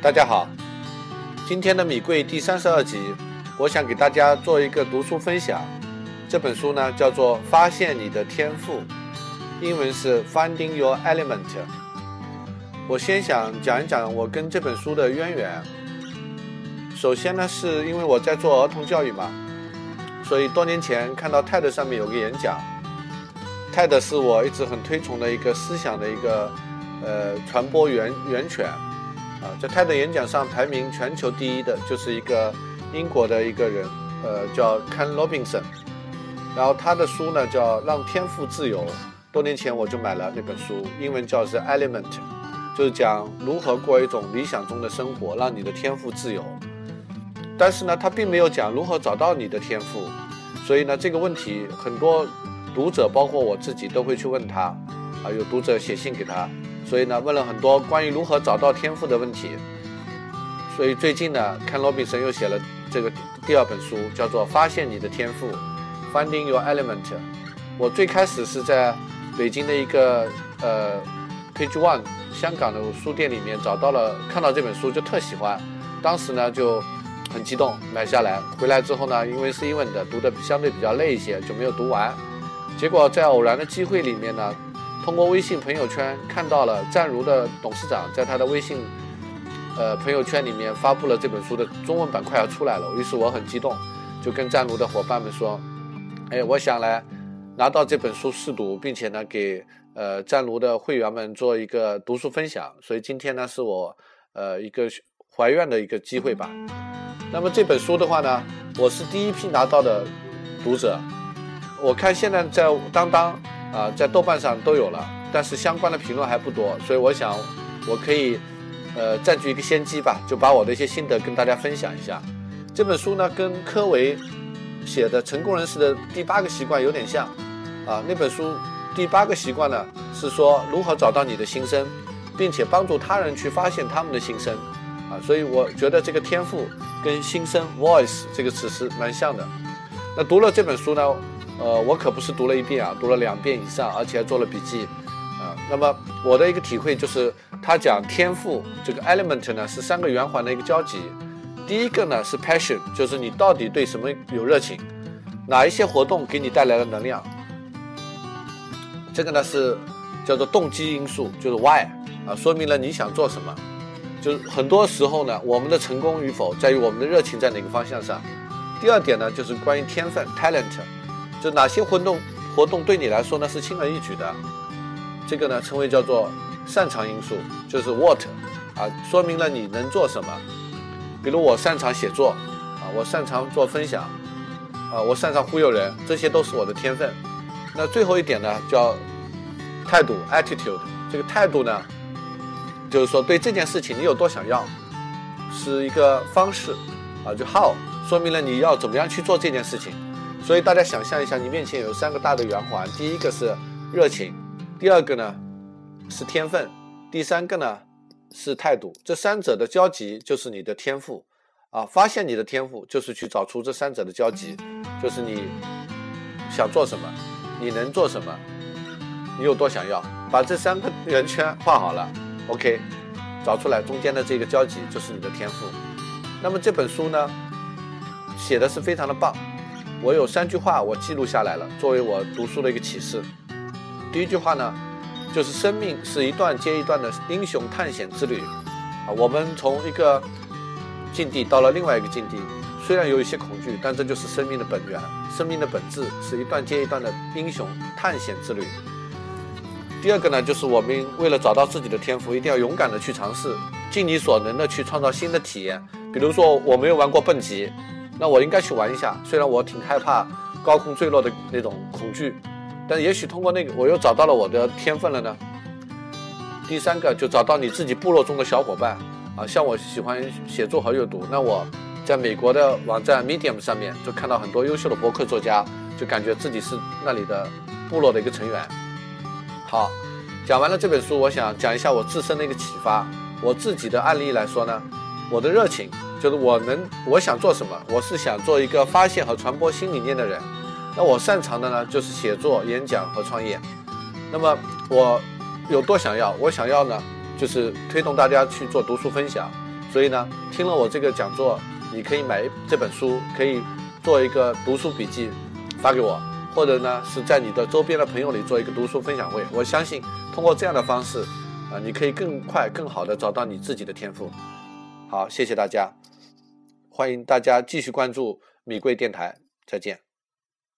大家好，今天的米贵第三十二集，我想给大家做一个读书分享。这本书呢叫做《发现你的天赋》，英文是 Finding Your Element。我先想讲一讲我跟这本书的渊源。首先呢，是因为我在做儿童教育嘛，所以多年前看到 TED 上面有个演讲，TED 是我一直很推崇的一个思想的一个呃传播源源泉。啊，在泰德演讲上排名全球第一的就是一个英国的一个人，呃，叫 Ken Robinson。然后他的书呢叫《让天赋自由》，多年前我就买了那本书，英文叫是 Element，就是讲如何过一种理想中的生活，让你的天赋自由。但是呢，他并没有讲如何找到你的天赋，所以呢，这个问题很多读者，包括我自己都会去问他，啊，有读者写信给他。所以呢，问了很多关于如何找到天赋的问题。所以最近呢，看罗比森又写了这个第二本书，叫做《发现你的天赋》（Finding Your Element）。我最开始是在北京的一个呃 Page One 香港的书店里面找到了，看到这本书就特喜欢，当时呢就很激动买下来。回来之后呢，因为是英文的，读的相对比较累一些，就没有读完。结果在偶然的机会里面呢。通过微信朋友圈看到了湛如的董事长在他的微信，呃朋友圈里面发布了这本书的中文版快要出来了，于是我很激动，就跟湛如的伙伴们说，哎，我想来拿到这本书试读，并且呢给呃湛如的会员们做一个读书分享，所以今天呢是我呃一个怀愿的一个机会吧。那么这本书的话呢，我是第一批拿到的读者，我看现在在当当。啊，在豆瓣上都有了，但是相关的评论还不多，所以我想我可以，呃，占据一个先机吧，就把我的一些心得跟大家分享一下。这本书呢，跟科维写的《成功人士的第八个习惯》有点像，啊，那本书第八个习惯呢是说如何找到你的心声，并且帮助他人去发现他们的心声，啊，所以我觉得这个天赋跟心声 （voice） 这个词是蛮像的。那读了这本书呢？呃，我可不是读了一遍啊，读了两遍以上，而且还做了笔记，啊，那么我的一个体会就是，他讲天赋这个 element 呢是三个圆环的一个交集，第一个呢是 passion，就是你到底对什么有热情，哪一些活动给你带来了能量，这个呢是叫做动机因素，就是 why，啊，说明了你想做什么，就是很多时候呢，我们的成功与否在于我们的热情在哪个方向上，第二点呢就是关于天分 talent。就哪些活动活动对你来说呢是轻而易举的，这个呢称为叫做擅长因素，就是 what 啊，说明了你能做什么。比如我擅长写作啊，我擅长做分享啊，我擅长忽悠人，这些都是我的天分。那最后一点呢叫态度 attitude，这个态度呢就是说对这件事情你有多想要，是一个方式啊，就 how 说明了你要怎么样去做这件事情。所以大家想象一下，你面前有三个大的圆环，第一个是热情，第二个呢是天分，第三个呢是态度。这三者的交集就是你的天赋啊！发现你的天赋，就是去找出这三者的交集，就是你想做什么，你能做什么，你有多想要，把这三个圆圈画好了，OK，找出来中间的这个交集就是你的天赋。那么这本书呢，写的是非常的棒。我有三句话，我记录下来了，作为我读书的一个启示。第一句话呢，就是生命是一段接一段的英雄探险之旅啊。我们从一个境地到了另外一个境地，虽然有一些恐惧，但这就是生命的本源，生命的本质是一段接一段的英雄探险之旅。第二个呢，就是我们为了找到自己的天赋，一定要勇敢的去尝试，尽你所能的去创造新的体验。比如说，我没有玩过蹦极。那我应该去玩一下，虽然我挺害怕高空坠落的那种恐惧，但也许通过那个，我又找到了我的天分了呢。第三个就找到你自己部落中的小伙伴啊，像我喜欢写作和阅读，那我在美国的网站 Medium 上面就看到很多优秀的博客作家，就感觉自己是那里的部落的一个成员。好，讲完了这本书，我想讲一下我自身的一个启发。我自己的案例来说呢，我的热情。就是我能，我想做什么？我是想做一个发现和传播新理念的人。那我擅长的呢，就是写作、演讲和创业。那么我有多想要？我想要呢，就是推动大家去做读书分享，所以呢，听了我这个讲座，你可以买这本书，可以做一个读书笔记发给我，或者呢是在你的周边的朋友里做一个读书分享会。我相信通过这样的方式，啊，你可以更快、更好的找到你自己的天赋。好，谢谢大家，欢迎大家继续关注米贵电台，再见。